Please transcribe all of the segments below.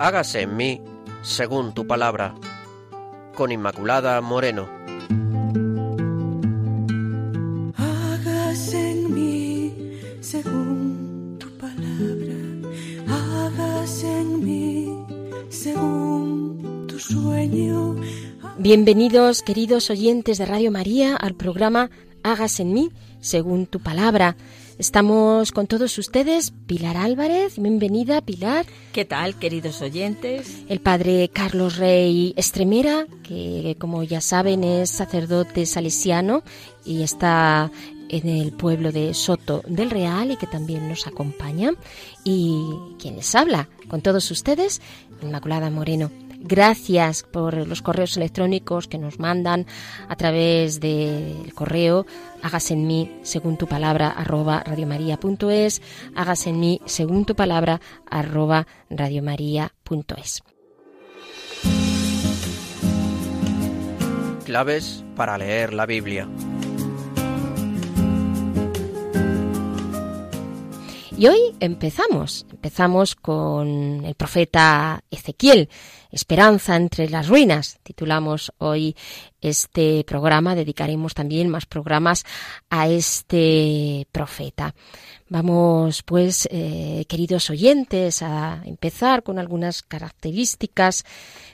hágase en mí según tu palabra. Con Inmaculada Moreno. Hágase en mí según tu palabra. Hágase en mí según tu sueño. Bienvenidos, queridos oyentes de Radio María, al programa Hágase en mí según tu palabra. Estamos con todos ustedes, Pilar Álvarez, bienvenida Pilar. ¿Qué tal, queridos oyentes? El padre Carlos Rey Estremera, que como ya saben es sacerdote salesiano y está en el pueblo de Soto del Real y que también nos acompaña. Y quien les habla con todos ustedes, Inmaculada Moreno. Gracias por los correos electrónicos que nos mandan a través del correo hágase en mí según tu palabra arroba radiomaria.es, hágase en mí según tu palabra arroba radiomaria.es. Claves para leer la Biblia. Y hoy empezamos, empezamos con el profeta Ezequiel, Esperanza entre las ruinas. Titulamos hoy este programa, dedicaremos también más programas a este profeta. Vamos, pues, eh, queridos oyentes, a empezar con algunas características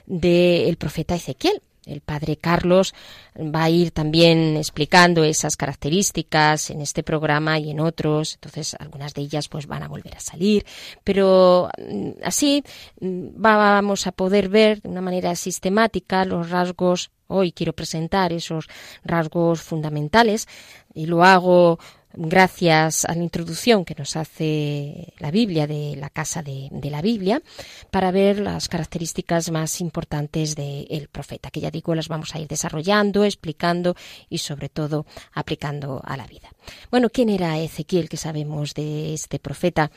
del profeta Ezequiel. El padre Carlos va a ir también explicando esas características en este programa y en otros, entonces algunas de ellas pues van a volver a salir, pero mm, así mm, vamos a poder ver de una manera sistemática los rasgos. Hoy quiero presentar esos rasgos fundamentales y lo hago gracias a la introducción que nos hace la Biblia de la Casa de, la Biblia para ver las características más importantes del profeta, que ya digo las vamos a ir desarrollando, explicando y sobre todo aplicando a la vida. Bueno, ¿quién era Ezequiel que sabemos de este profeta?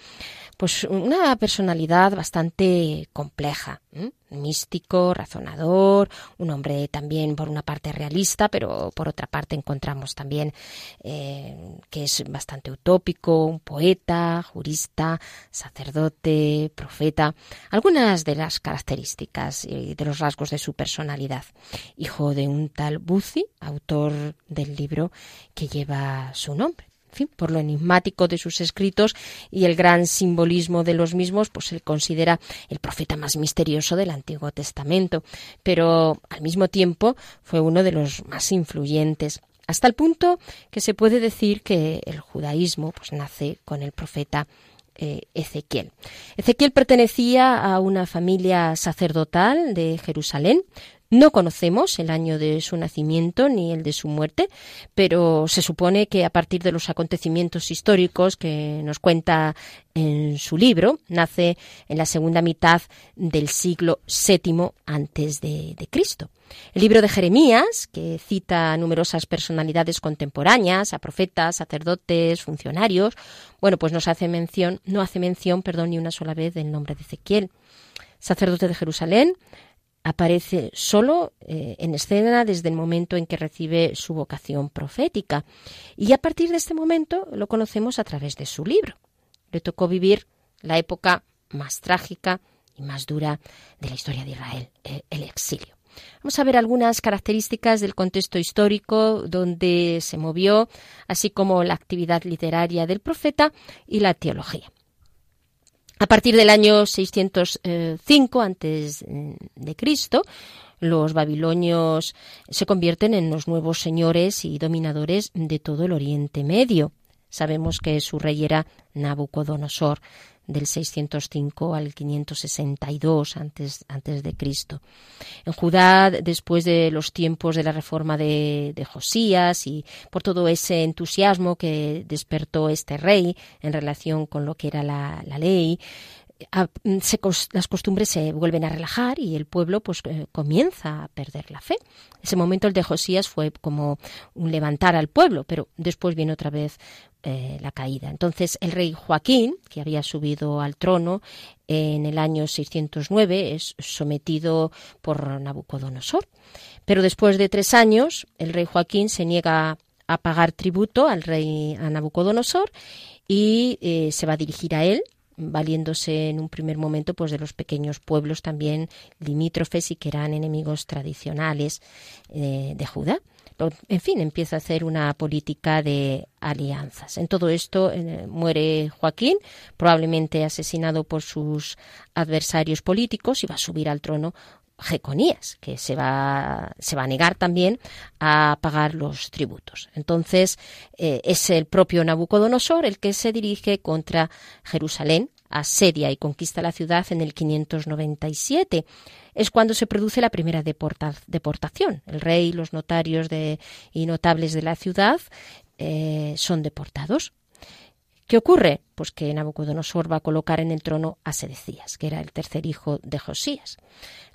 Pues una personalidad bastante compleja místico, razonador, un hombre también por una parte realista, pero por otra parte encontramos también eh, que es bastante utópico, un poeta, jurista, sacerdote, profeta, algunas de las características y de los rasgos de su personalidad. Hijo de un tal Buzi, autor del libro que lleva su nombre por lo enigmático de sus escritos y el gran simbolismo de los mismos, pues se considera el profeta más misterioso del Antiguo Testamento, pero al mismo tiempo fue uno de los más influyentes hasta el punto que se puede decir que el judaísmo pues nace con el profeta eh, Ezequiel. Ezequiel pertenecía a una familia sacerdotal de Jerusalén, no conocemos el año de su nacimiento ni el de su muerte, pero se supone que a partir de los acontecimientos históricos que nos cuenta en su libro, nace en la segunda mitad del siglo VII antes de, Cristo. El libro de Jeremías, que cita a numerosas personalidades contemporáneas, a profetas, sacerdotes, funcionarios, bueno, pues nos hace mención, no hace mención, perdón, ni una sola vez del nombre de Ezequiel. Sacerdote de Jerusalén, aparece solo eh, en escena desde el momento en que recibe su vocación profética. Y a partir de este momento lo conocemos a través de su libro. Le tocó vivir la época más trágica y más dura de la historia de Israel, eh, el exilio. Vamos a ver algunas características del contexto histórico donde se movió, así como la actividad literaria del profeta y la teología. A partir del año 605 antes eh, de Cristo, los babilonios se convierten en los nuevos señores y dominadores de todo el Oriente Medio. Sabemos que su rey era Nabucodonosor del 605 al 562 antes, antes de Cristo. En Judá, después de los tiempos de la reforma de, Josías y por todo ese entusiasmo que despertó este rey en relación con lo que era la, la ley, las costumbres se vuelven a relajar y el pueblo pues eh, comienza a perder la fe. Ese momento el de Josías fue como un levantar al pueblo, pero después viene otra vez eh, la caída. Entonces el rey Joaquín, que había subido al trono en el año 609, es sometido por Nabucodonosor. Pero después de tres años, el rey Joaquín se niega a pagar tributo al rey a Nabucodonosor y eh, se va a dirigir a él valiéndose en un primer momento pues de los pequeños pueblos también limítrofes y que eran enemigos tradicionales eh, de Judá. En fin, empieza a hacer una política de alianzas. En todo esto eh, muere Joaquín, probablemente asesinado por sus adversarios políticos y va a subir al trono Jeconías, que se va, se va a negar también a pagar los tributos. Entonces, eh, es el propio Nabucodonosor el que se dirige contra Jerusalén, asedia y conquista la ciudad en el 597. Es cuando se produce la primera deportación. El rey, los notarios de, y notables de la ciudad eh, son deportados. ¿Qué ocurre? Pues que Nabucodonosor va a colocar en el trono a Sedecías, que era el tercer hijo de Josías.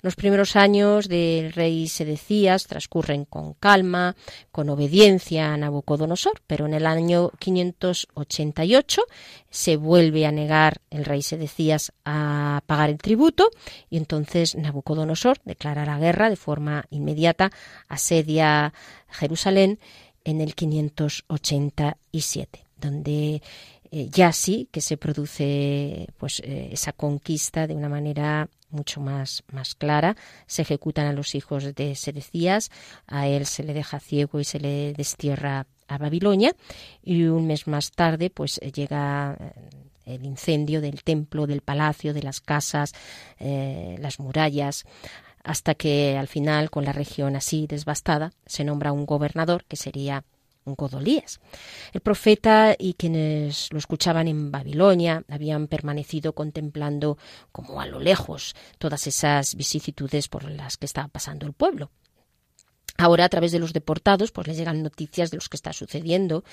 Los primeros años del rey Sedecías transcurren con calma, con obediencia a Nabucodonosor, pero en el año 588 se vuelve a negar el rey Sedecías a pagar el tributo y entonces Nabucodonosor declara la guerra de forma inmediata, asedia Jerusalén en el 587, donde eh, ya sí que se produce pues eh, esa conquista de una manera mucho más, más clara. Se ejecutan a los hijos de Sedecías, a él se le deja ciego y se le destierra a Babilonia y un mes más tarde pues eh, llega el incendio del templo, del palacio, de las casas, las murallas, hasta que al final, con la región así devastada, se nombra un gobernador que sería Godolías. El profeta y quienes lo escuchaban en Babilonia habían permanecido contemplando como a lo lejos todas esas vicisitudes por las que estaba pasando el pueblo. Ahora, a través de los deportados, pues les llegan noticias de lo que está sucediendo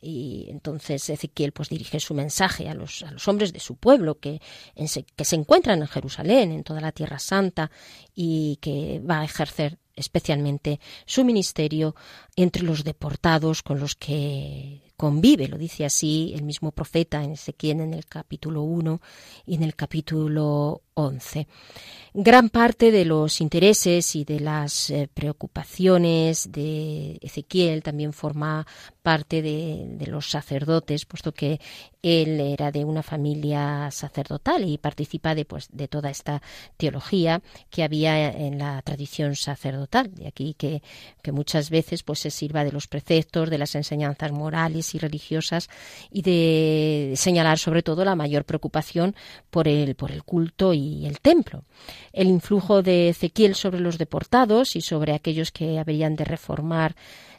y entonces Ezequiel pues dirige su mensaje a los, a los hombres de su pueblo que, que se encuentran en Jerusalén, en toda la Tierra Santa y que va a ejercer especialmente su ministerio entre los deportados con los que convive, lo dice así el mismo profeta en Ezequiel en el capítulo 1 y en el capítulo 11. Gran parte de los intereses y de las eh, preocupaciones de Ezequiel también forma parte de, los sacerdotes, puesto que él era de una familia sacerdotal y participa de, pues, de toda esta teología que había en la tradición sacerdotal. De aquí que, que muchas veces pues, se sirva de los preceptos, de las enseñanzas morales y religiosas y de señalar sobre todo la mayor preocupación por el, por el culto y el templo. El influjo de Ezequiel sobre los deportados y sobre aquellos que habrían de reformar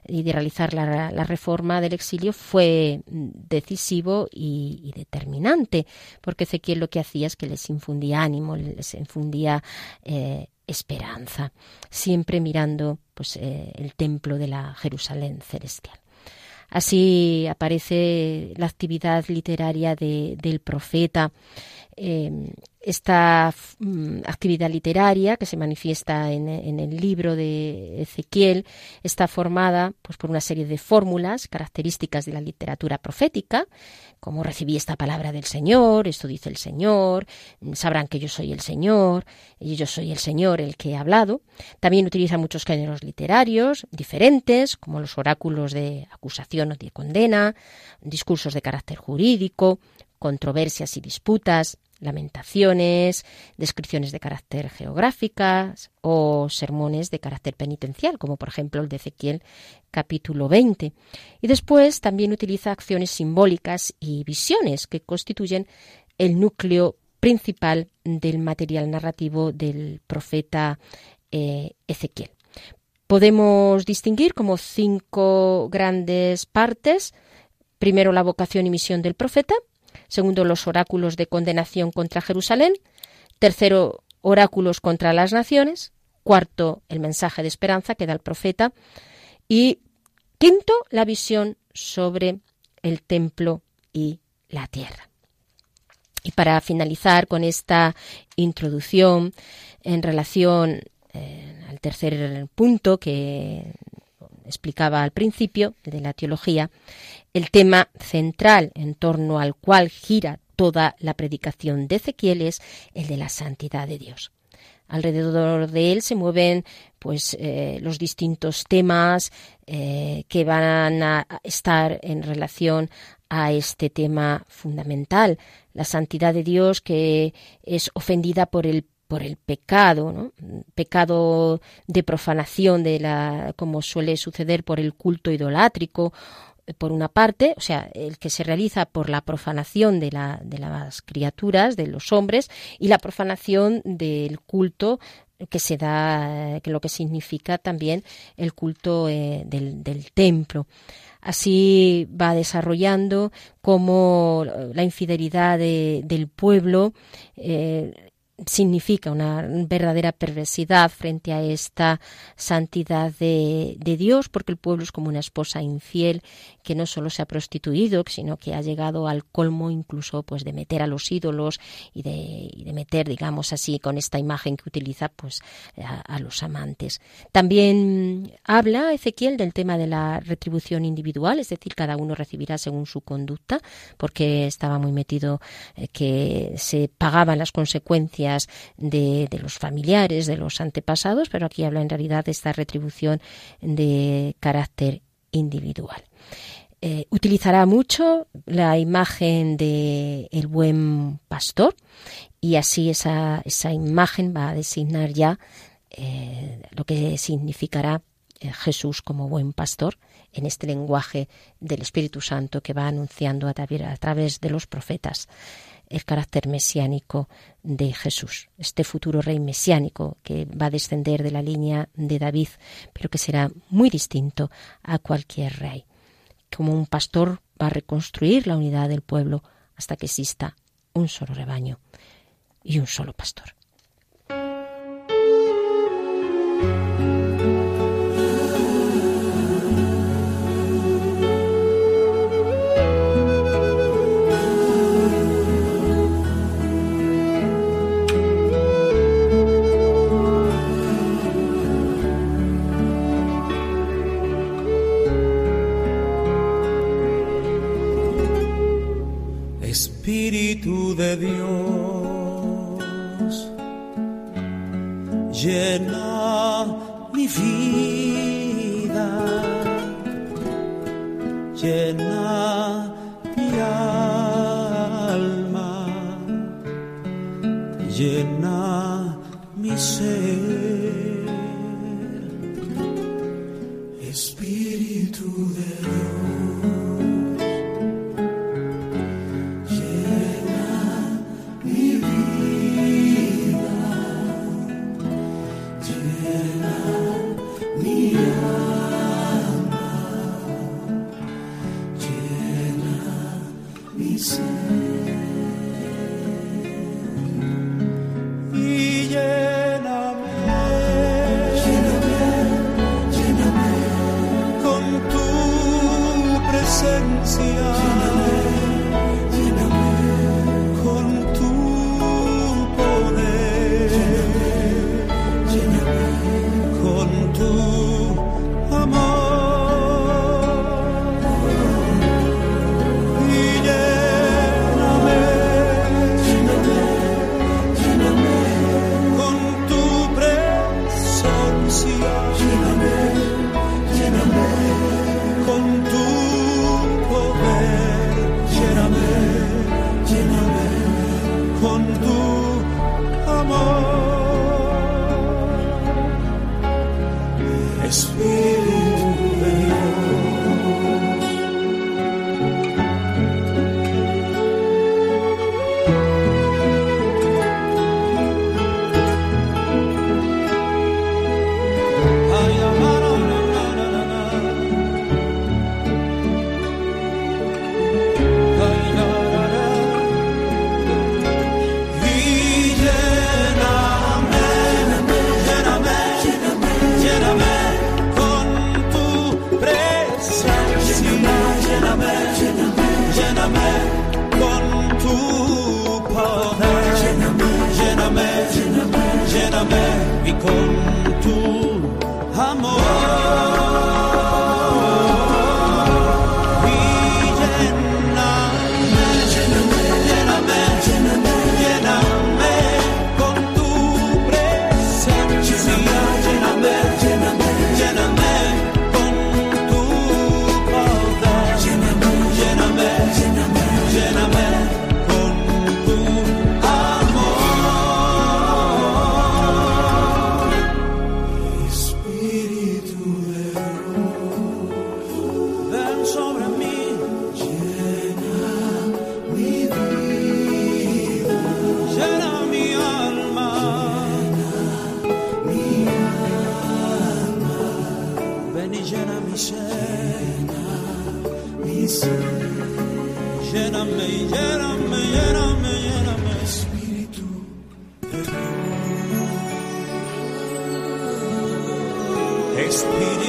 y de realizar la, reforma del exilio fue decisivo y, determinante, porque Ezequiel lo que hacía es que les infundía ánimo, les infundía eh, esperanza, siempre mirando pues, eh, el templo de la Jerusalén celestial. Así aparece la actividad literaria del profeta Em, esta mm, actividad literaria que se manifiesta en, el libro de Ezequiel está formada pues, por una serie de fórmulas características de la literatura profética, como recibí esta palabra del Señor, esto dice el Señor, sabrán que yo soy el Señor, y yo soy el Señor el que he hablado. También utiliza muchos géneros literarios diferentes, como los oráculos de acusación o de condena, discursos de carácter jurídico, controversias y disputas, lamentaciones, descripciones de carácter geográficas o sermones de carácter penitencial, como por ejemplo el de Ezequiel capítulo 20. Y después también utiliza acciones simbólicas y visiones que constituyen el núcleo principal del material narrativo del profeta eh, Ezequiel. Podemos distinguir como cinco grandes partes. Primero, la vocación y misión del profeta, Segundo, los oráculos de condenación contra Jerusalén. Tercero, oráculos contra las naciones. Cuarto, el mensaje de esperanza que da el profeta. Y quinto, la visión sobre el templo y la tierra. Y para finalizar con esta introducción en relación eh, al tercer punto que explicaba al principio de la teología, el tema central en torno al cual gira toda la predicación de Ezequiel es el de la santidad de Dios. Alrededor de él se mueven pues eh, los distintos temas eh, que van a estar en relación a este tema fundamental, la santidad de Dios que es ofendida por el por el pecado, ¿no? pecado de profanación de la como suele suceder por el culto idolátrico por una parte, o sea, el que se realiza por la profanación de, la, de las criaturas, de los hombres, y la profanación del culto que se da, que lo que significa también el culto eh, del, templo. Así va desarrollando como la infidelidad de, del pueblo eh, significa una verdadera perversidad frente a esta santidad de, Dios, porque el pueblo es como una esposa infiel que no solo se ha prostituido, sino que ha llegado al colmo incluso pues de meter a los ídolos y de, meter, digamos así, con esta imagen que utiliza pues a, a, los amantes. También habla Ezequiel del tema de la retribución individual, es decir, cada uno recibirá según su conducta, porque estaba muy metido eh, que se pagaban las consecuencias de, los familiares, de los antepasados, pero aquí habla en realidad de esta retribución de carácter individual. Eh, utilizará mucho la imagen de el buen pastor y así esa, esa imagen va a designar ya eh, lo que significará eh, Jesús como buen pastor en este lenguaje del Espíritu Santo que va anunciando a través de los profetas el carácter mesiánico de Jesús, este futuro rey mesiánico que va a descender de la línea de David, pero que será muy distinto a cualquier rey. Como un pastor va a reconstruir la unidad del pueblo hasta que exista un solo rebaño y un solo pastor. De Dios. Llena mi vida, llena It's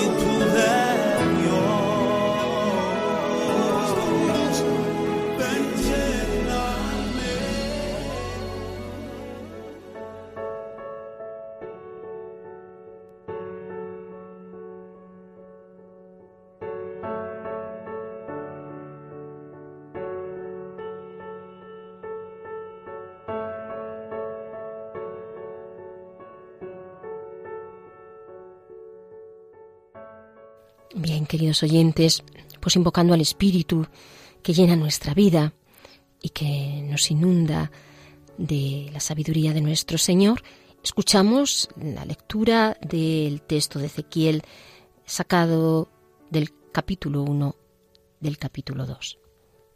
Espíritu queridos oyentes, pues invocando al Espíritu que llena nuestra vida y que nos inunda de la sabiduría de nuestro Señor, escuchamos la lectura del texto de Ezequiel sacado del capítulo 1 del capítulo 2.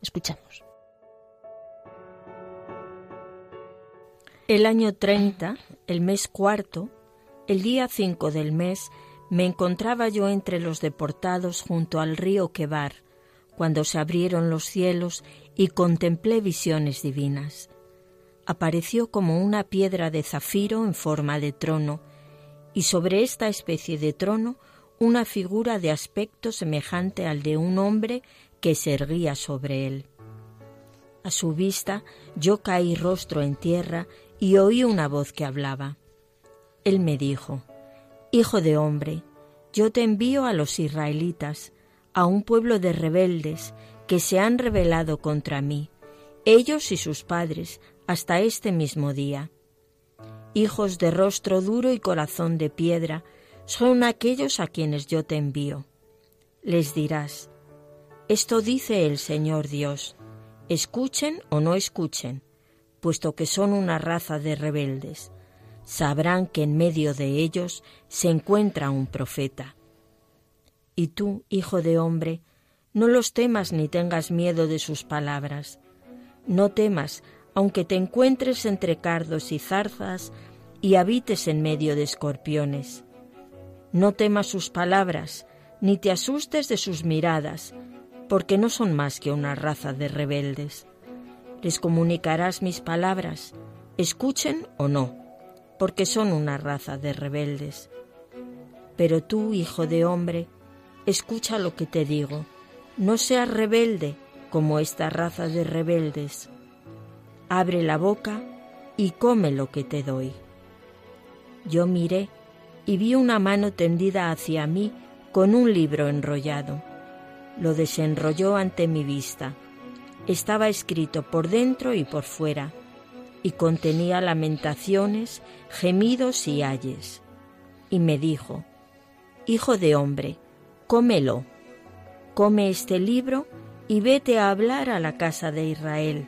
Escuchamos. El año 30, el mes cuarto, el día 5 del mes, me encontraba yo entre los deportados junto al río Quebar, cuando se abrieron los cielos y contemplé visiones divinas. Apareció como una piedra de zafiro en forma de trono, y sobre esta especie de trono una figura de aspecto semejante al de un hombre que se erguía sobre él. A su vista yo caí rostro en tierra y oí una voz que hablaba. Él me dijo, Hijo de hombre, yo te envío a los israelitas, a un pueblo de rebeldes que se han rebelado contra mí, ellos y sus padres, hasta este mismo día. Hijos de rostro duro y corazón de piedra, son aquellos a quienes yo te envío. Les dirás, esto dice el Señor Dios, escuchen o no escuchen, puesto que son una raza de rebeldes sabrán que en medio de ellos se encuentra un profeta. Y tú, hijo de hombre, no los temas ni tengas miedo de sus palabras. No temas, aunque te encuentres entre cardos y zarzas y habites en medio de escorpiones. No temas sus palabras, ni te asustes de sus miradas, porque no son más que una raza de rebeldes. Les comunicarás mis palabras, escuchen o no porque son una raza de rebeldes. Pero tú, hijo de hombre, escucha lo que te digo, no seas rebelde como esta raza de rebeldes. Abre la boca y come lo que te doy. Yo miré y vi una mano tendida hacia mí con un libro enrollado. Lo desenrolló ante mi vista. Estaba escrito por dentro y por fuera y contenía lamentaciones, gemidos y ayes. Y me dijo, Hijo de hombre, cómelo, come este libro y vete a hablar a la casa de Israel.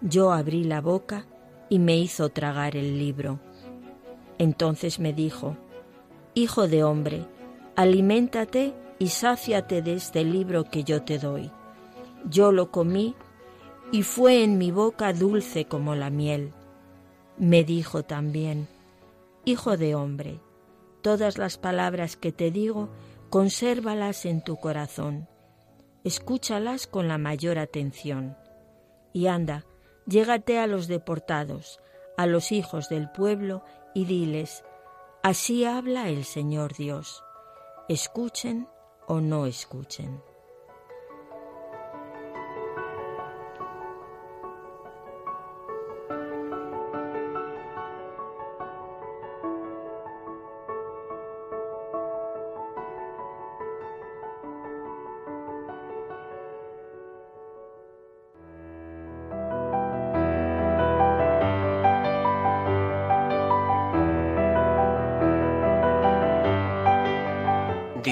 Yo abrí la boca y me hizo tragar el libro. Entonces me dijo, Hijo de hombre, aliméntate y sáciate de este libro que yo te doy. Yo lo comí y fue en mi boca dulce como la miel. Me dijo también, Hijo de hombre, todas las palabras que te digo, consérvalas en tu corazón, escúchalas con la mayor atención. Y anda, llégate a los deportados, a los hijos del pueblo, y diles, Así habla el Señor Dios. Escuchen o no escuchen.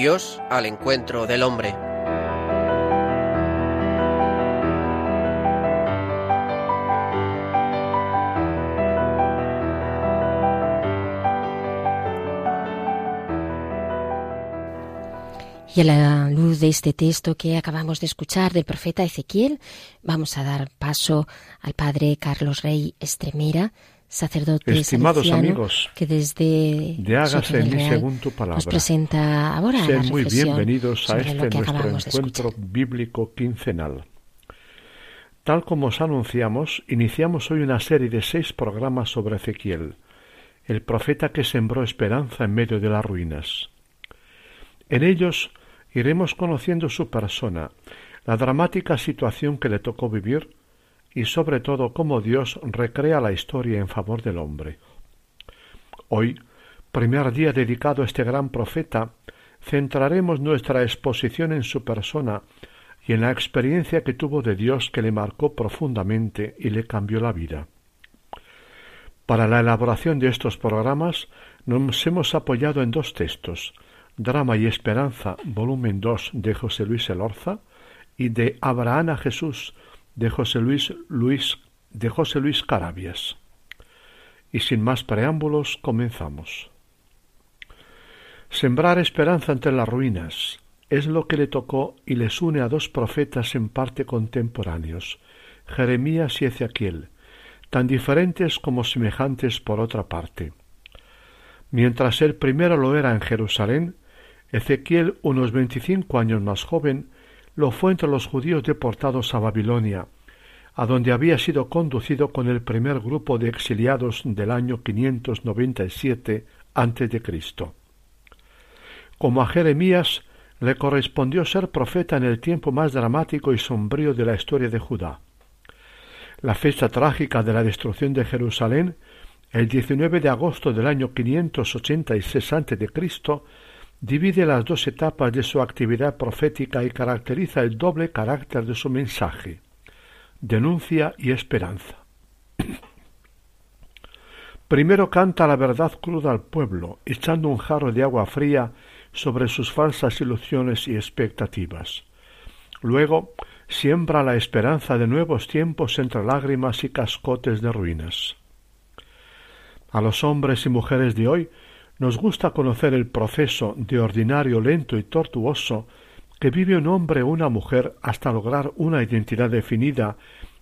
Dios al encuentro del hombre. Y a la luz de este texto que acabamos de escuchar del profeta Ezequiel, vamos a dar paso al padre Carlos Rey Estremera, sacerdote Estimados amigos, que desde de hágase en mí según tu palabra. nos presenta ahora Sean muy bienvenidos a este nuestro encuentro bíblico quincenal. Tal como os anunciamos, iniciamos hoy una serie de seis programas sobre Ezequiel, el profeta que sembró esperanza en medio de las ruinas. En ellos iremos conociendo su persona, la dramática situación que le tocó vivir y sobre todo cómo Dios recrea la historia en favor del hombre. Hoy, primer día dedicado a este gran profeta, centraremos nuestra exposición en su persona y en la experiencia que tuvo de Dios que le marcó profundamente y le cambió la vida. Para la elaboración de estos programas nos hemos apoyado en dos textos, Drama y Esperanza, volumen 2 de José Luis Elorza, y de Abraham a Jesús de José Luis, Luis de José Luis Carabias. Y sin más preámbulos comenzamos. Sembrar esperanza entre las ruinas es lo que le tocó y les une a dos profetas en parte contemporáneos, Jeremías y Ezequiel, tan diferentes como semejantes por otra parte. Mientras el primero lo era en Jerusalén, Ezequiel, unos veinticinco años más joven, lo fue entre los judíos deportados a Babilonia, a donde había sido conducido con el primer grupo de exiliados del año 597 a.C. Como a Jeremías, le correspondió ser profeta en el tiempo más dramático y sombrío de la historia de Judá. La fecha trágica de la destrucción de Jerusalén, el 19 de agosto del año 586 a.C., divide las dos etapas de su actividad profética y caracteriza el doble carácter de su mensaje, denuncia y esperanza. Primero canta la verdad cruda al pueblo, echando un jarro de agua fría sobre sus falsas ilusiones y expectativas. Luego siembra la esperanza de nuevos tiempos entre lágrimas y cascotes de ruinas. A los hombres y mujeres de hoy nos gusta conocer el proceso de ordinario lento y tortuoso que vive un hombre o una mujer hasta lograr una identidad definida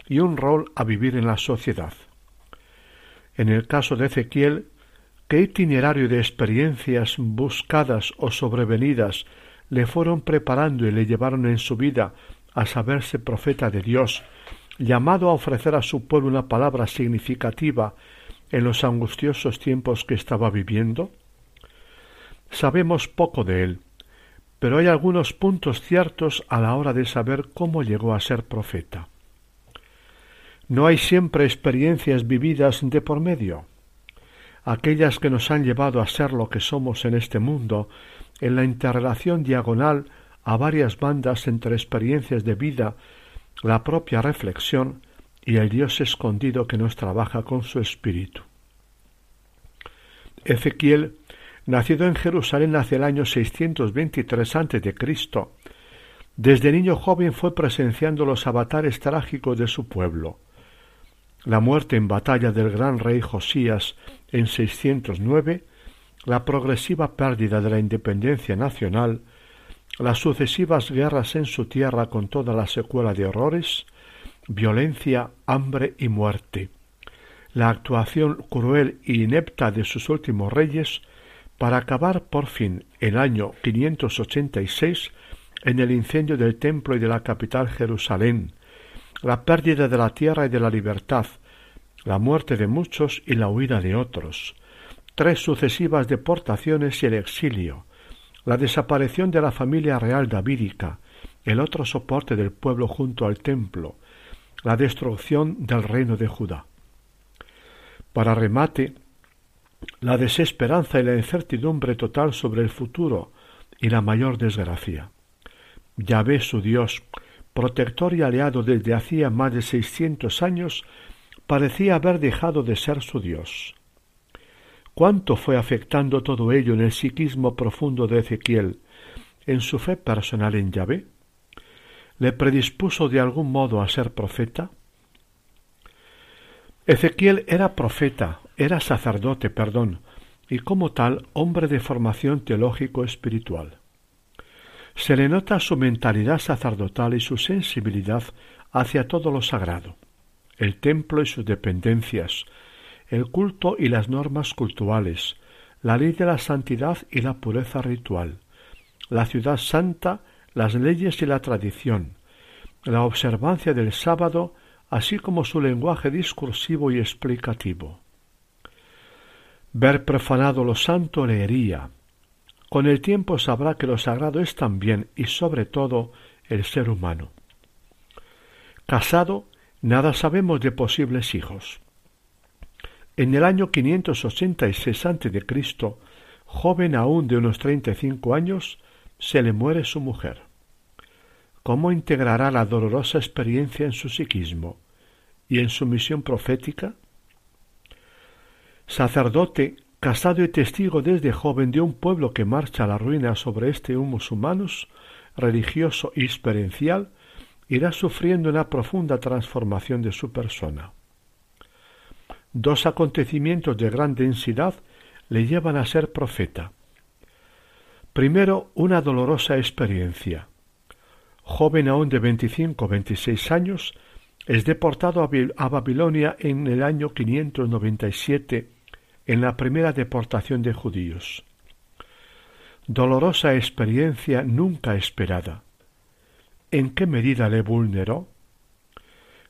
y un rol a vivir en la sociedad. En el caso de Ezequiel, ¿qué itinerario de experiencias buscadas o sobrevenidas le fueron preparando y le llevaron en su vida a saberse profeta de Dios, llamado a ofrecer a su pueblo una palabra significativa en los angustiosos tiempos que estaba viviendo? Sabemos poco de él, pero hay algunos puntos ciertos a la hora de saber cómo llegó a ser profeta. No hay siempre experiencias vividas de por medio. Aquellas que nos han llevado a ser lo que somos en este mundo, en la interrelación diagonal a varias bandas entre experiencias de vida, la propia reflexión y el Dios escondido que nos trabaja con su espíritu. Ezequiel, nacido en Jerusalén hacia el año 623 a.C., desde niño joven fue presenciando los avatares trágicos de su pueblo. La muerte en batalla del gran rey Josías en 609, la progresiva pérdida de la independencia nacional, las sucesivas guerras en su tierra con toda la secuela de horrores, violencia, hambre y muerte, la actuación cruel e inepta de sus últimos reyes para acabar por fin el año 586 en el incendio del templo y de la capital Jerusalén, la pérdida de la tierra y de la libertad, la muerte de muchos y la huida de otros, tres sucesivas deportaciones y el exilio, la desaparición de la familia real davídica, el otro soporte del pueblo junto al templo, la destrucción del reino de Judá. Para remate, la desesperanza y la incertidumbre total sobre el futuro y la mayor desgracia. Yahvé su Dios, protector y aliado desde hacía más de seiscientos años, parecía haber dejado de ser su Dios. ¿Cuánto fue afectando todo ello en el psiquismo profundo de Ezequiel, en su fe personal en Yahvé? ¿Le predispuso de algún modo a ser profeta? Ezequiel era profeta, era sacerdote, perdón, y como tal hombre de formación teológico espiritual. Se le nota su mentalidad sacerdotal y su sensibilidad hacia todo lo sagrado, el templo y sus dependencias, el culto y las normas cultuales, la ley de la santidad y la pureza ritual, la ciudad santa, las leyes y la tradición, la observancia del sábado, así como su lenguaje discursivo y explicativo. Ver profanado lo santo le hería. Con el tiempo sabrá que lo sagrado es también y sobre todo el ser humano. Casado, nada sabemos de posibles hijos. En el año 586 a.C., joven aún de unos treinta y cinco años, se le muere su mujer. ¿Cómo integrará la dolorosa experiencia en su psiquismo y en su misión profética? Sacerdote, casado y testigo desde joven de un pueblo que marcha a la ruina sobre este humus humanos, religioso y experiencial, irá sufriendo una profunda transformación de su persona. Dos acontecimientos de gran densidad le llevan a ser profeta. Primero, una dolorosa experiencia. Joven aún de veinticinco o veintiséis años, es deportado a Babilonia en el año 597, en la primera deportación de judíos. Dolorosa experiencia nunca esperada. ¿En qué medida le vulneró?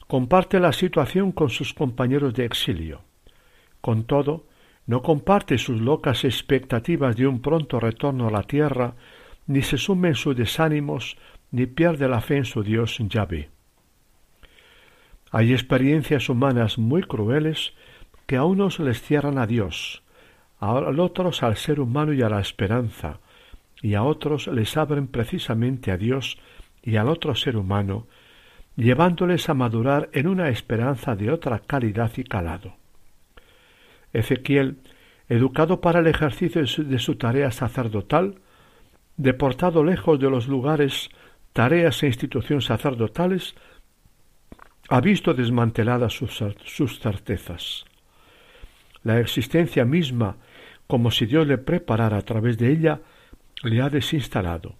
comparte la situación con sus compañeros de exilio. Con todo, no comparte sus locas expectativas de un pronto retorno a la tierra, ni se sume en sus desánimos, ni pierde la fe en su Dios Yahvé. Hay experiencias humanas muy crueles que a unos les cierran a Dios, a otros al ser humano y a la esperanza, y a otros les abren precisamente a Dios y al otro ser humano, llevándoles a madurar en una esperanza de otra calidad y calado. Ezequiel, educado para el ejercicio de su tarea sacerdotal, deportado lejos de los lugares, tareas e instituciones sacerdotales, ha visto desmanteladas sus, sus certezas. La existencia misma, como si Dios le preparara a través de ella, le ha desinstalado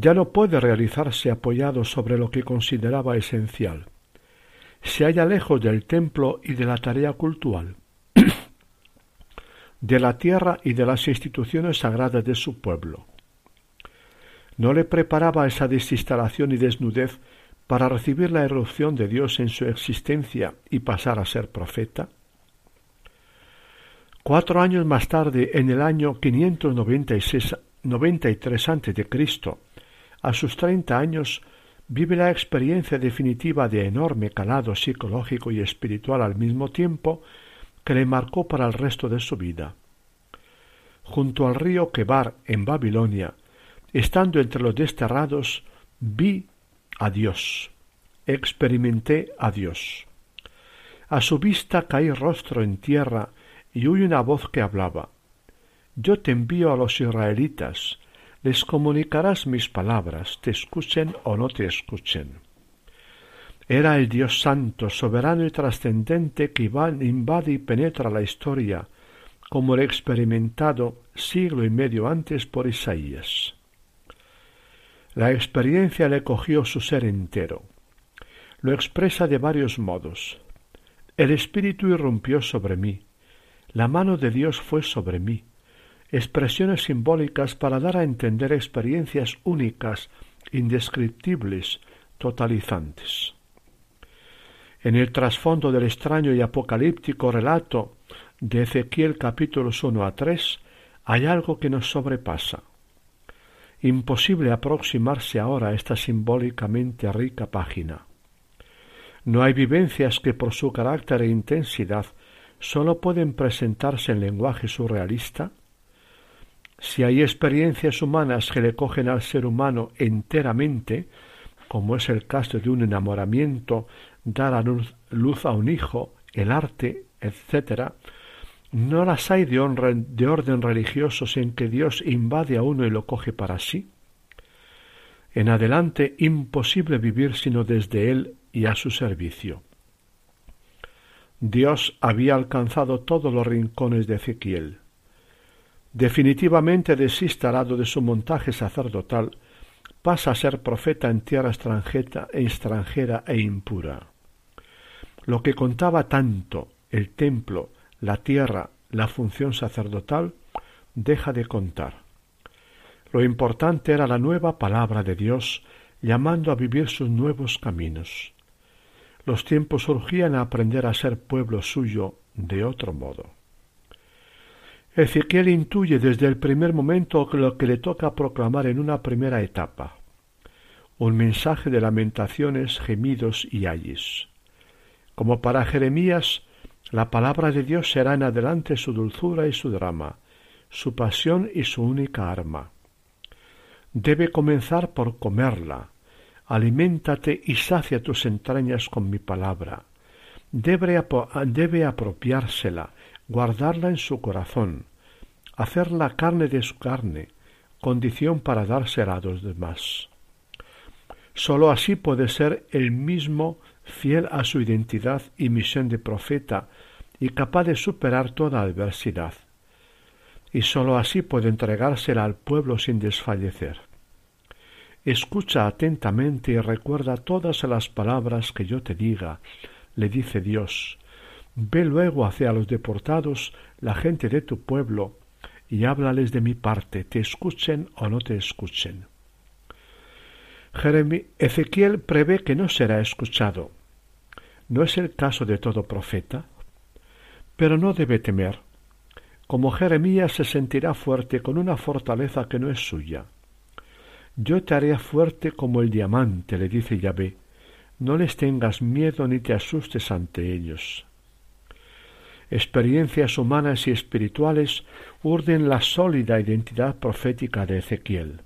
ya no puede realizarse apoyado sobre lo que consideraba esencial. Se halla lejos del templo y de la tarea cultural, de la tierra y de las instituciones sagradas de su pueblo. ¿No le preparaba esa desinstalación y desnudez para recibir la erupción de Dios en su existencia y pasar a ser profeta? Cuatro años más tarde, en el año 593 a.C., a sus treinta años vive la experiencia definitiva de enorme calado psicológico y espiritual al mismo tiempo que le marcó para el resto de su vida. Junto al río Kebar en Babilonia, estando entre los desterrados, vi a Dios, experimenté a Dios. A su vista caí rostro en tierra y oí una voz que hablaba. Yo te envío a los israelitas, les comunicarás mis palabras, te escuchen o no te escuchen. Era el Dios santo, soberano y trascendente que invade y penetra la historia, como el experimentado siglo y medio antes por Isaías. La experiencia le cogió su ser entero. Lo expresa de varios modos. El Espíritu irrumpió sobre mí. La mano de Dios fue sobre mí expresiones simbólicas para dar a entender experiencias únicas, indescriptibles, totalizantes. En el trasfondo del extraño y apocalíptico relato de Ezequiel capítulos 1 a 3 hay algo que nos sobrepasa. Imposible aproximarse ahora a esta simbólicamente rica página. No hay vivencias que por su carácter e intensidad sólo pueden presentarse en lenguaje surrealista si hay experiencias humanas que le cogen al ser humano enteramente, como es el caso de un enamoramiento, dar a luz a un hijo, el arte, etc., no las hay de, orden religioso en que Dios invade a uno y lo coge para sí. En adelante imposible vivir sino desde Él y a su servicio. Dios había alcanzado todos los rincones de Ezequiel definitivamente desinstalado de su montaje sacerdotal, pasa a ser profeta en tierra extranjera, extranjera e impura. Lo que contaba tanto, el templo, la tierra, la función sacerdotal, deja de contar. Lo importante era la nueva palabra de Dios, llamando a vivir sus nuevos caminos. Los tiempos urgían a aprender a ser pueblo suyo de otro modo. Ezequiel intuye desde el primer momento lo que le toca proclamar en una primera etapa, un mensaje de lamentaciones, gemidos y ayes. Como para Jeremías, la palabra de Dios será en adelante su dulzura y su drama, su pasión y su única arma. Debe comenzar por comerla. Aliméntate y sacia tus entrañas con mi palabra. Debe, apropiársela, guardarla en su corazón, hacerla carne de su carne, condición para dársela a los demás. Sólo así puede ser el mismo fiel a su identidad y misión de profeta y capaz de superar toda adversidad. Y sólo así puede entregársela al pueblo sin desfallecer. Escucha atentamente y recuerda todas las palabras que yo te diga, le dice Dios. Ve luego hacia los deportados, la gente de tu pueblo, y háblales de mi parte, te escuchen o no te escuchen. Ezequiel prevé que no será escuchado. ¿No es el caso de todo profeta? Pero no debe temer. Como Jeremías se sentirá fuerte con una fortaleza que no es suya. Yo te haré fuerte como el diamante, le dice Yahvé. No les tengas miedo ni te asustes ante ellos. Experiencias humanas y espirituales urden la sólida identidad profética de Ezequiel.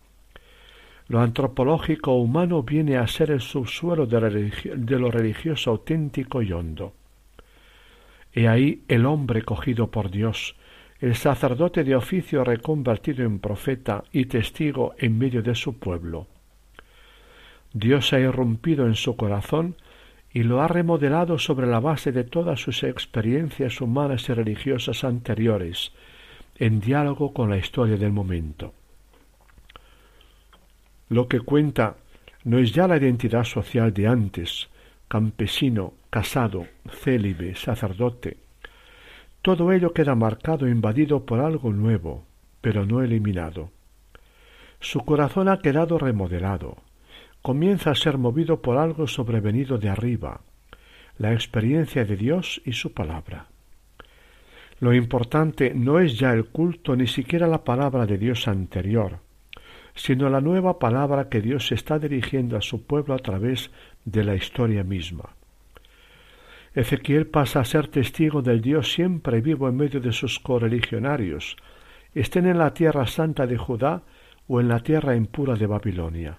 Lo antropológico humano viene a ser el subsuelo de, lo religioso auténtico y hondo. He ahí el hombre cogido por Dios, el sacerdote de oficio reconvertido en profeta y testigo en medio de su pueblo. Dios ha irrumpido en su corazón y lo ha remodelado sobre la base de todas sus experiencias humanas y religiosas anteriores, en diálogo con la historia del momento. Lo que cuenta no es ya la identidad social de antes, campesino, casado, célibe, sacerdote. Todo ello queda marcado e invadido por algo nuevo, pero no eliminado. Su corazón ha quedado remodelado. Comienza a ser movido por algo sobrevenido de arriba, la experiencia de Dios y su palabra. Lo importante no es ya el culto ni siquiera la palabra de Dios anterior, sino la nueva palabra que Dios está dirigiendo a su pueblo a través de la historia misma. Ezequiel pasa a ser testigo del Dios siempre vivo en medio de sus correligionarios, estén en la tierra santa de Judá o en la tierra impura de Babilonia.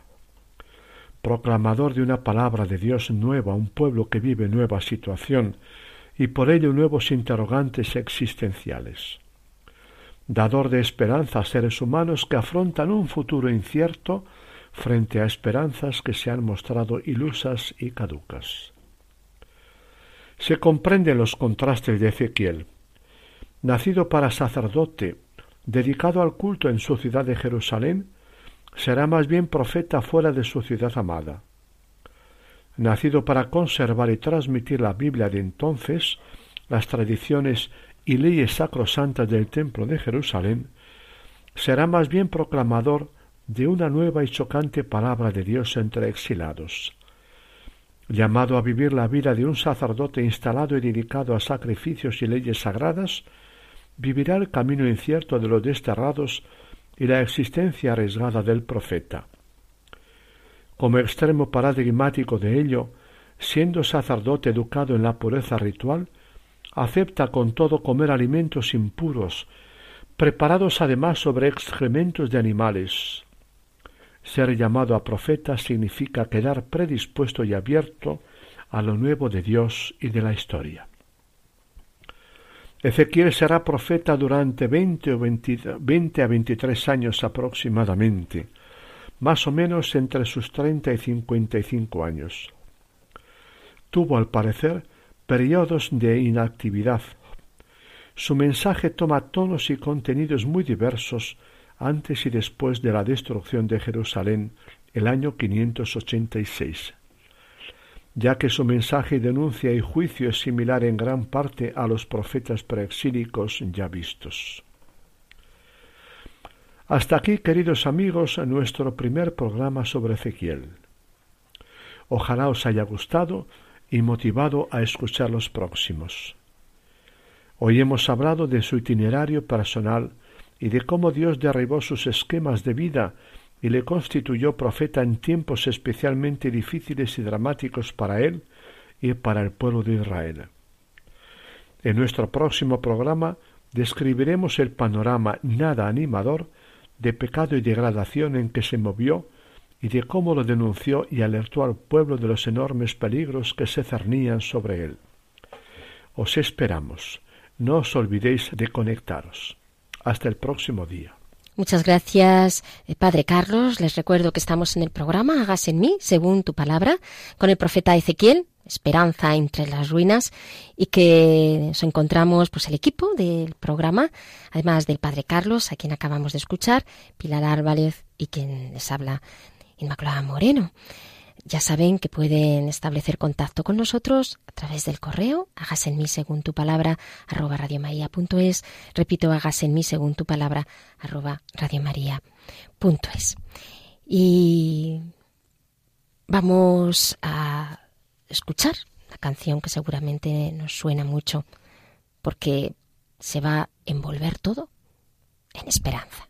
Proclamador de una palabra de Dios nueva a un pueblo que vive nueva situación y por ello nuevos interrogantes existenciales dador de esperanza a seres humanos que afrontan un futuro incierto frente a esperanzas que se han mostrado ilusas y caducas. Se comprenden los contrastes de Ezequiel. Nacido para sacerdote, dedicado al culto en su ciudad de Jerusalén, será más bien profeta fuera de su ciudad amada. Nacido para conservar y transmitir la Biblia de entonces, las tradiciones y leyes sacrosantas del templo de Jerusalén, será más bien proclamador de una nueva y chocante palabra de Dios entre exilados. Llamado a vivir la vida de un sacerdote instalado y dedicado a sacrificios y leyes sagradas, vivirá el camino incierto de los desterrados y la existencia arriesgada del profeta. Como extremo paradigmático de ello, siendo sacerdote educado en la pureza ritual, acepta con todo comer alimentos impuros, preparados además sobre excrementos de animales. Ser llamado a profeta significa quedar predispuesto y abierto a lo nuevo de Dios y de la historia. Ezequiel será profeta durante veinte, o veinte a veintitrés años aproximadamente, más o menos entre sus treinta y cincuenta y cinco años. Tuvo, al parecer, periodos de inactividad. Su mensaje toma tonos y contenidos muy diversos antes y después de la destrucción de Jerusalén el año 586. ya que su mensaje, denuncia y juicio es similar en gran parte a los profetas preexílicos ya vistos. Hasta aquí, queridos amigos, nuestro primer programa sobre Ezequiel. Ojalá os haya gustado y motivado a escuchar los próximos. Hoy hemos hablado de su itinerario personal y de cómo Dios derribó sus esquemas de vida y le constituyó profeta en tiempos especialmente difíciles y dramáticos para él y para el pueblo de Israel. En nuestro próximo programa describiremos el panorama nada animador de pecado y degradación en que se movió y de cómo lo denunció y alertó al pueblo de los enormes peligros que se cernían sobre él. Os esperamos. No os olvidéis de conectaros. Hasta el próximo día. Muchas gracias, eh, Padre Carlos. Les recuerdo que estamos en el programa Hagas en mí, según tu palabra, con el profeta Ezequiel, Esperanza entre las ruinas, y que nos encontramos pues el equipo del programa, además del Padre Carlos, a quien acabamos de escuchar, Pilar Álvarez y quien les habla, Inmaculada Moreno. Ya saben que pueden establecer contacto con nosotros a través del correo, hagas en mí según tu palabra, arroba radiomaria.es. Repito, hagas en mí según tu palabra, arroba radiomaria.es. Y vamos a escuchar la canción que seguramente nos suena mucho, porque se va a envolver todo en esperanza.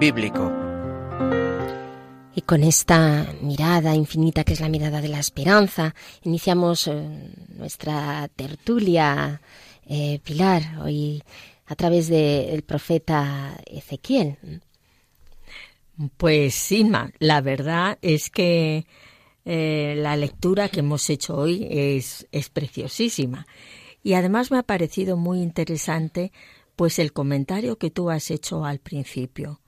Bíblico. Y con esta mirada infinita que es la mirada de la esperanza, iniciamos eh, nuestra tertulia, eh, Pilar, hoy a través del profeta Ezequiel. Pues Inma, la verdad es que eh, la lectura que hemos hecho hoy es, es preciosísima. Y además me ha parecido muy interesante pues el comentario que tú has hecho al principio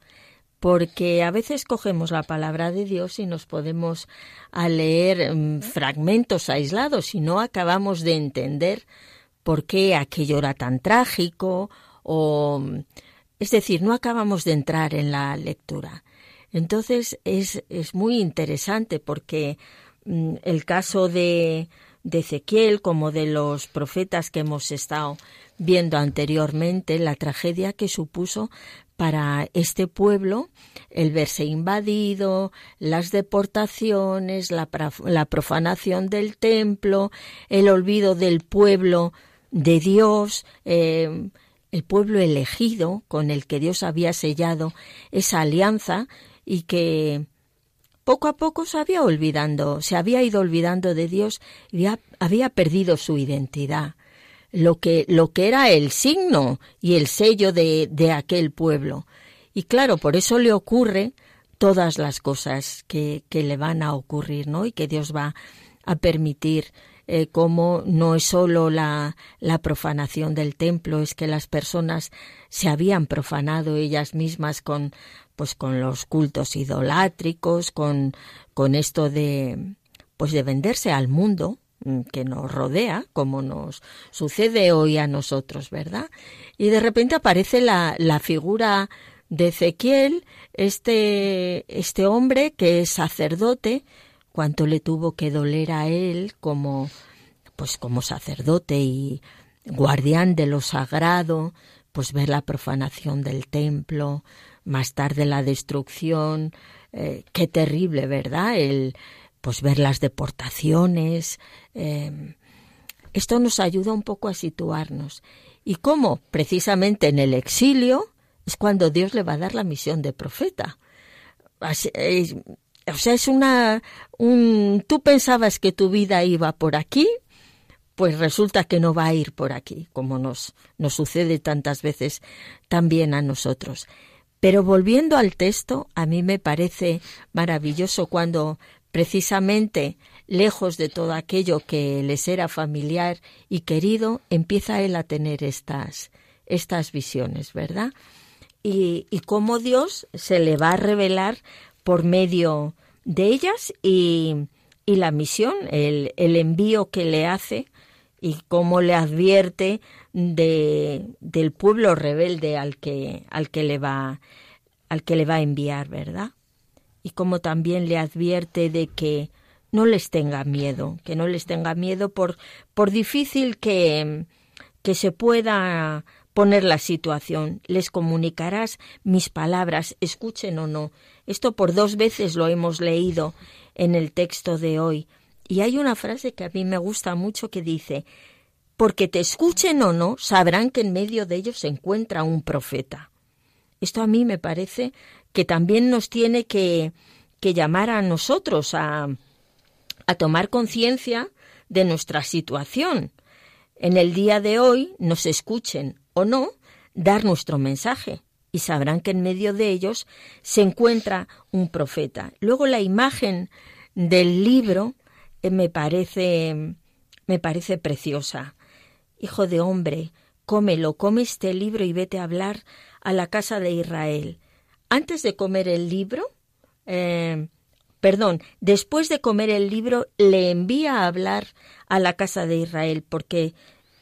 porque a veces cogemos la palabra de Dios y nos podemos a leer mm, fragmentos aislados y no acabamos de entender por qué aquello era tan trágico o es decir, no acabamos de entrar en la lectura. Entonces es, es muy interesante porque mm, el caso de, de Ezequiel como de los profetas que hemos estado viendo anteriormente, la tragedia que supuso para este pueblo el verse invadido, las deportaciones, la, profanación del templo, el olvido del pueblo de Dios, eh, el pueblo elegido con el que Dios había sellado esa alianza y que poco a poco se había olvidando, se había ido olvidando de Dios y había perdido su identidad lo que, lo que era el signo y el sello de, de aquel pueblo. Y claro, por eso le ocurre todas las cosas que, que le van a ocurrir, ¿no? Y que Dios va a permitir eh, como no es solo la, la, profanación del templo, es que las personas se habían profanado ellas mismas con, pues con los cultos idolátricos, con, con esto de, pues de venderse al mundo, que nos rodea, como nos sucede hoy a nosotros, ¿verdad? Y de repente aparece la, la figura de Ezequiel, este, este hombre que es sacerdote, cuánto le tuvo que doler a él como, pues como sacerdote y guardián de lo sagrado, pues ver la profanación del templo, más tarde la destrucción, eh, qué terrible, ¿verdad? El, pues ver las deportaciones. Em, esto nos ayuda un poco a situarnos. ¿Y cómo? Precisamente en el exilio es cuando Dios le va a dar la misión de profeta. o sea, es una... Un, tú pensabas que tu vida iba por aquí, pues resulta que no va a ir por aquí, como nos, nos sucede tantas veces también a nosotros. Pero volviendo al texto, a mí me parece maravilloso cuando Precisamente, lejos de todo aquello que les era familiar y querido, empieza él a tener estas, estas visiones, ¿verdad? Y, cómo Dios se le va a revelar por medio de ellas y, la misión, el, envío que le hace y cómo le advierte de, del pueblo rebelde al que, al que le va al que le va a enviar, ¿verdad? Y como también le advierte de que no les tenga miedo, que no les tenga miedo por, por difícil que, que se pueda poner la situación. Les comunicarás mis palabras, escuchen o no. Esto por dos veces lo hemos leído en el texto de hoy. Y hay una frase que a mí me gusta mucho que dice, porque te escuchen o no, sabrán que en medio de ellos se encuentra un profeta. Esto a mí me parece que también nos tiene que, que llamar a nosotros a, a tomar conciencia de nuestra situación. En el día de hoy nos escuchen o no, dar nuestro mensaje y sabrán que en medio de ellos se encuentra un profeta. Luego la imagen del libro eh, me parece me parece preciosa. Hijo de hombre, cómelo, come este libro y vete a hablar a la casa de Israel antes de comer el libro, eh, perdón, después de comer el libro, le envía a hablar a la casa de Israel, porque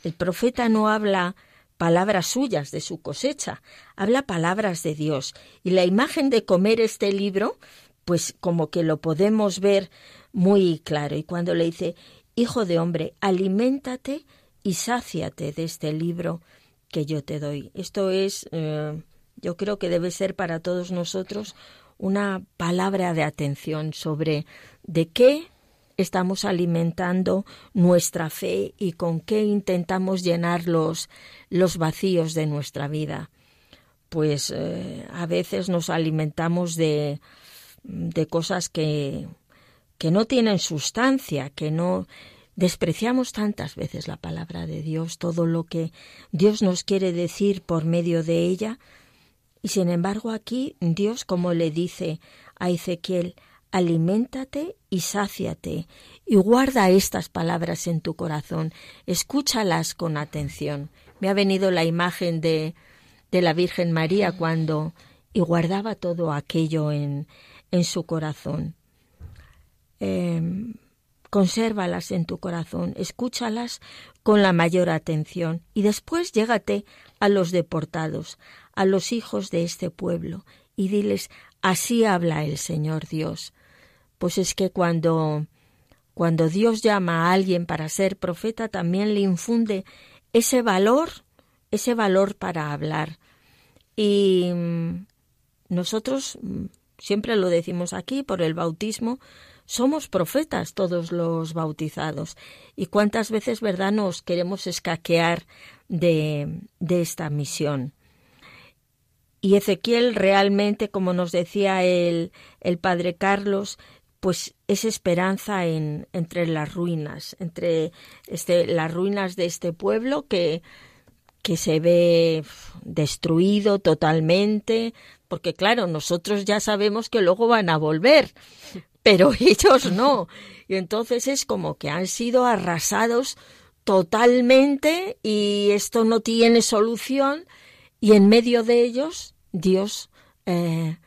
el profeta no habla palabras suyas de su cosecha, habla palabras de Dios. Y la imagen de comer este libro, pues como que lo podemos ver muy claro. Y cuando le dice, Hijo de hombre, aliméntate y sáciate de este libro que yo te doy. Esto es eh, yo creo que debe ser para todos nosotros una palabra de atención sobre de qué estamos alimentando nuestra fe y con qué intentamos llenar los, los vacíos de nuestra vida. pues eh, a veces nos alimentamos de, de cosas que, que no tienen sustancia, que no despreciamos tantas veces la palabra de Dios, todo lo que Dios nos quiere decir por medio de ella, y sin embargo aquí Dios como le dice a Ezequiel, aliméntate y sáciate, y guarda estas palabras en tu corazón, escúchalas con atención. Me ha venido la imagen de, de la Virgen María cuando y guardaba todo aquello en, en su corazón. Em, consérvalas en tu corazón, escúchalas con la mayor atención y después llégate a los deportados, a los hijos de este pueblo y diles, así habla el Señor Dios. Pues es que cuando cuando Dios llama a alguien para ser profeta también le infunde ese valor, ese valor para hablar. Y mm, nosotros mm, siempre lo decimos aquí por el bautismo, somos profetas todos los bautizados. Y cuántas veces, ¿verdad?, nos queremos escaquear de, de esta misión. Y Ezequiel realmente, como nos decía el, el padre Carlos, pues es esperanza en, entre las ruinas, entre este, las ruinas de este pueblo que, que se ve destruido totalmente, porque claro, nosotros ya sabemos que luego van a volver, pero ellos no. Y entonces es como que han sido arrasados totalmente y esto no tiene solución y en medio de ellos Dios eh,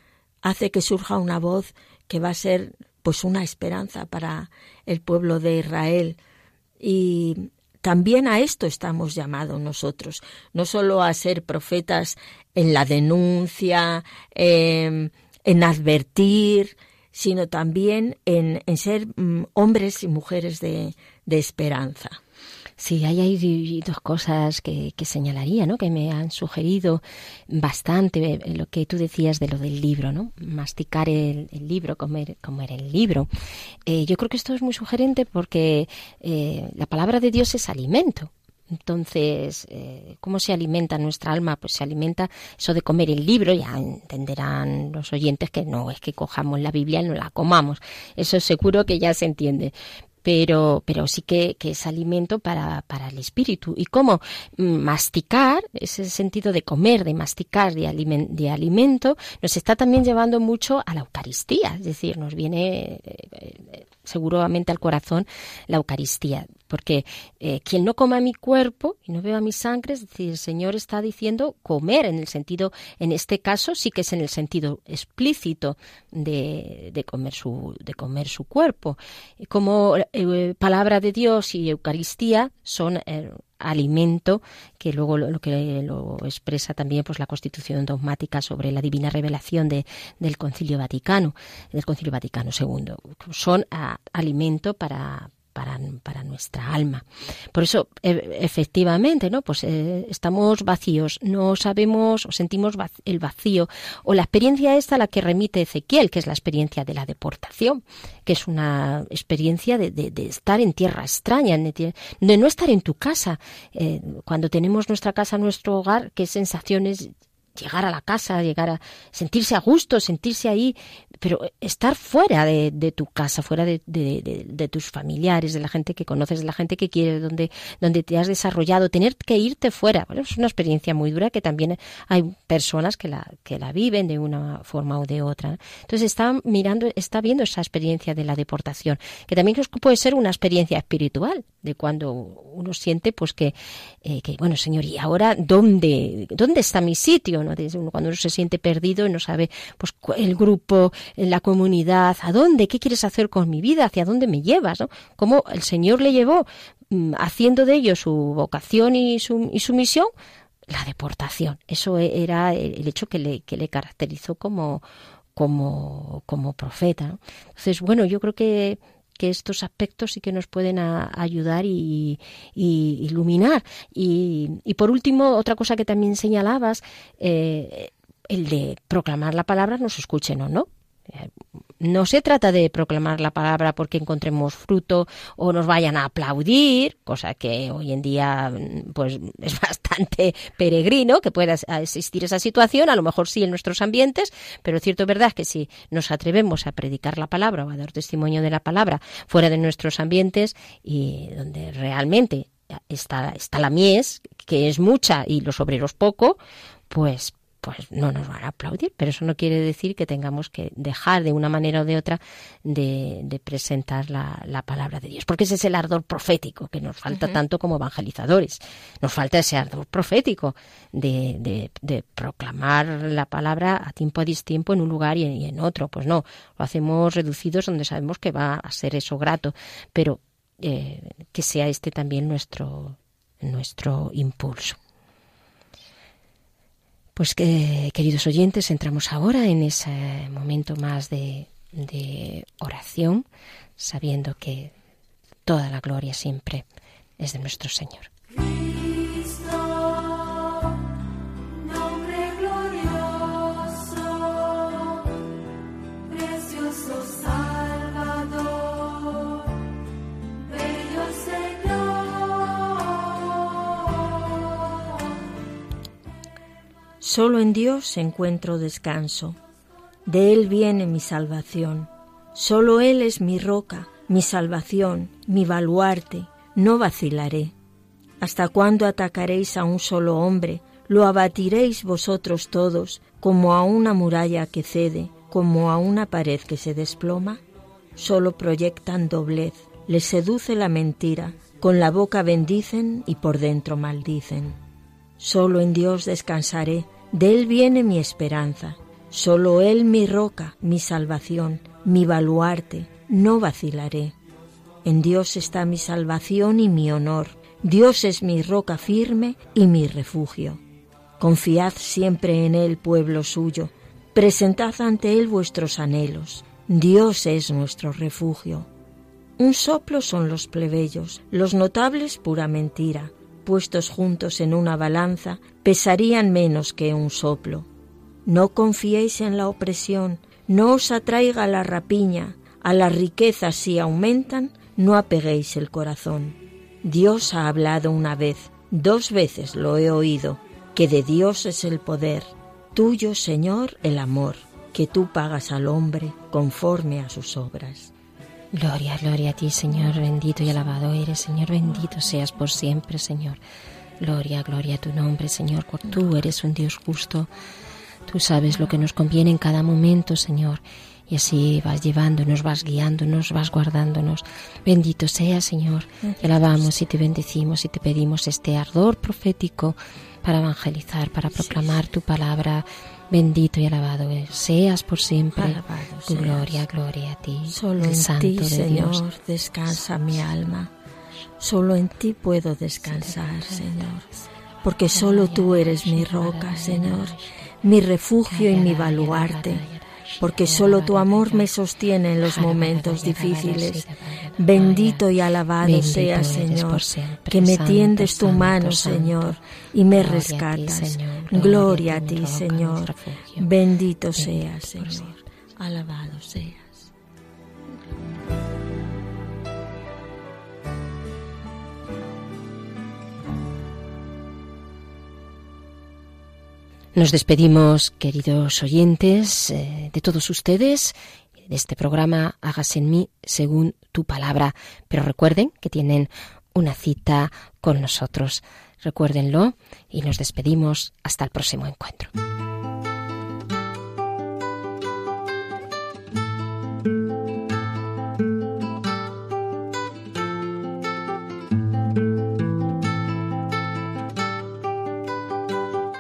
hace que surja una voz que va a ser pues una esperanza para el pueblo de Israel y también a esto estamos llamados nosotros, no solo a ser profetas en la denuncia, en advertir, sino también en, ser mm, hombres y mujeres de, de esperanza. Sí, hay, dos cosas que, señalaría, ¿no? Que me han sugerido bastante eh, lo que tú decías de lo del libro, ¿no? Masticar el, libro, comer, comer el libro. Eh, yo creo que esto es muy sugerente porque eh, la palabra de Dios es alimento. Entonces, ¿cómo se alimenta nuestra alma? Pues se alimenta eso de comer el libro, ya entenderán los oyentes que no es que cojamos la Biblia y no la comamos. Eso seguro que ya se entiende pero, pero sí que, es alimento para, para, el espíritu. Y cómo masticar, ese sentido de comer, de masticar, de, de alimento, nos está también llevando mucho a la Eucaristía, es decir, nos viene eh, eh, seguramente al corazón la Eucaristía, porque eh, quien no coma mi cuerpo y no beba mi sangre, es decir, el Señor está diciendo comer en el sentido, en este caso sí que es en el sentido explícito de, de comer su de comer su cuerpo, como eh, palabra de Dios y Eucaristía son eh, alimento que luego lo, que lo expresa también pues la Constitución dogmática sobre la divina revelación de, del Concilio Vaticano del Concilio Vaticano II son alimento para para, nuestra alma. Por eso, e, efectivamente, ¿no? Pues eh, estamos vacíos, no sabemos o sentimos el vacío. O la experiencia esta a la que remite Ezequiel, que es la experiencia de la deportación, que es una experiencia de, de, estar en tierra extraña, de, no estar en tu casa. Eh, cuando tenemos nuestra casa, nuestro hogar, qué sensaciones llegar a la casa, llegar a sentirse a gusto, sentirse ahí, pero estar fuera de, tu casa, fuera de, tus familiares, de la gente que conoces, de la gente que quieres, donde, donde te has desarrollado, tener que irte fuera. es una experiencia muy dura que también hay personas que la, que la viven de una forma o de otra. Entonces está mirando, está viendo esa experiencia de la deportación, que también puede ser una experiencia espiritual, de cuando uno siente pues que, eh, que bueno, Señor, ¿y ahora dónde, dónde está mi sitio? Cuando uno se siente perdido y no sabe pues el grupo, la comunidad, a dónde, qué quieres hacer con mi vida, hacia dónde me llevas, ¿no? Cómo el Señor le llevó mm, haciendo de ello su vocación y su, y su misión, la deportación. Eso e, era el hecho que le, que le caracterizó como, como, como profeta. Entonces, bueno, yo creo que que estos aspectos sí que nos pueden ayudar y, iluminar. Y, por último, otra cosa que también señalabas, eh, el de proclamar la palabra, nos escuchen o no. No se trata de proclamar la palabra porque encontremos fruto o nos vayan a aplaudir, cosa que hoy en día pues es bastante peregrino que pueda existir esa situación, a lo mejor sí en nuestros ambientes, pero cierto es verdad que si nos atrevemos a predicar la palabra o a dar testimonio de la palabra fuera de nuestros ambientes y donde realmente está, está la mies, que es mucha y los obreros poco, pues pues no nos van a aplaudir, pero eso no quiere decir que tengamos que dejar de una manera o de otra de, presentar la, palabra de Dios, porque ese es el ardor profético que nos falta tanto como evangelizadores. Nos falta ese ardor profético de, proclamar la palabra a tiempo a distiempo en un lugar y en, otro. Pues no, lo hacemos reducidos donde sabemos que va a ser eso grato, pero eh, que sea este también nuestro, nuestro impulso. Pues que, queridos oyentes, entramos ahora en ese momento más de, de oración, sabiendo que toda la gloria siempre es de nuestro Señor. Solo en Dios encuentro descanso. De Él viene mi salvación. Solo Él es mi roca, mi salvación, mi baluarte. No vacilaré. ¿Hasta cuándo atacaréis a un solo hombre? Lo abatiréis vosotros todos, como a una muralla que cede, como a una pared que se desploma. Solo proyectan doblez, les seduce la mentira, con la boca bendicen y por dentro maldicen. Solo en Dios descansaré, de Él viene mi esperanza, solo Él mi roca, mi salvación, mi baluarte, no vacilaré. En Dios está mi salvación y mi honor, Dios es mi roca firme y mi refugio. Confiad siempre en Él, pueblo suyo, presentad ante Él vuestros anhelos, Dios es nuestro refugio. Un soplo son los plebeyos, los notables pura mentira, puestos juntos en una balanza, pesarían menos que un soplo. No confiéis en la opresión, no os atraiga la rapiña, a las riquezas si aumentan, no apeguéis el corazón. Dios ha hablado una vez, dos veces lo he oído, que de Dios es el poder, tuyo, Señor, el amor, que tú pagas al hombre conforme a sus obras. Gloria, gloria a ti, Señor, bendito y alabado eres, Señor, bendito seas por siempre, Señor. Gloria, gloria a tu nombre, Señor, por tú eres un Dios justo. Tú sabes lo que nos conviene en cada momento, Señor. Y así vas llevándonos, vas guiándonos, vas guardándonos. Bendito sea, Señor. Te alabamos y te bendecimos y te pedimos este ardor profético para evangelizar, para proclamar tu palabra Bendito y alabado seas por siempre. Alabado gloria, gloria a ti. Solo en ti, Señor, descansa mi alma. Solo en ti puedo descansar, Señor. Porque solo tú eres mi roca, Señor, mi refugio y mi baluarte porque solo tu amor me sostiene en los momentos difíciles. Bendito y alabado seas, Señor, que me tiendes tu mano, Señor, y me rescatas. Gloria a ti, Señor. Bendito seas, Señor. Alabado seas. Nos despedimos, queridos oyentes, eh, de todos ustedes, de este programa Hágase en mí según tu palabra. Pero recuerden que tienen una cita con nosotros. Recuérdenlo y nos despedimos hasta el próximo encuentro.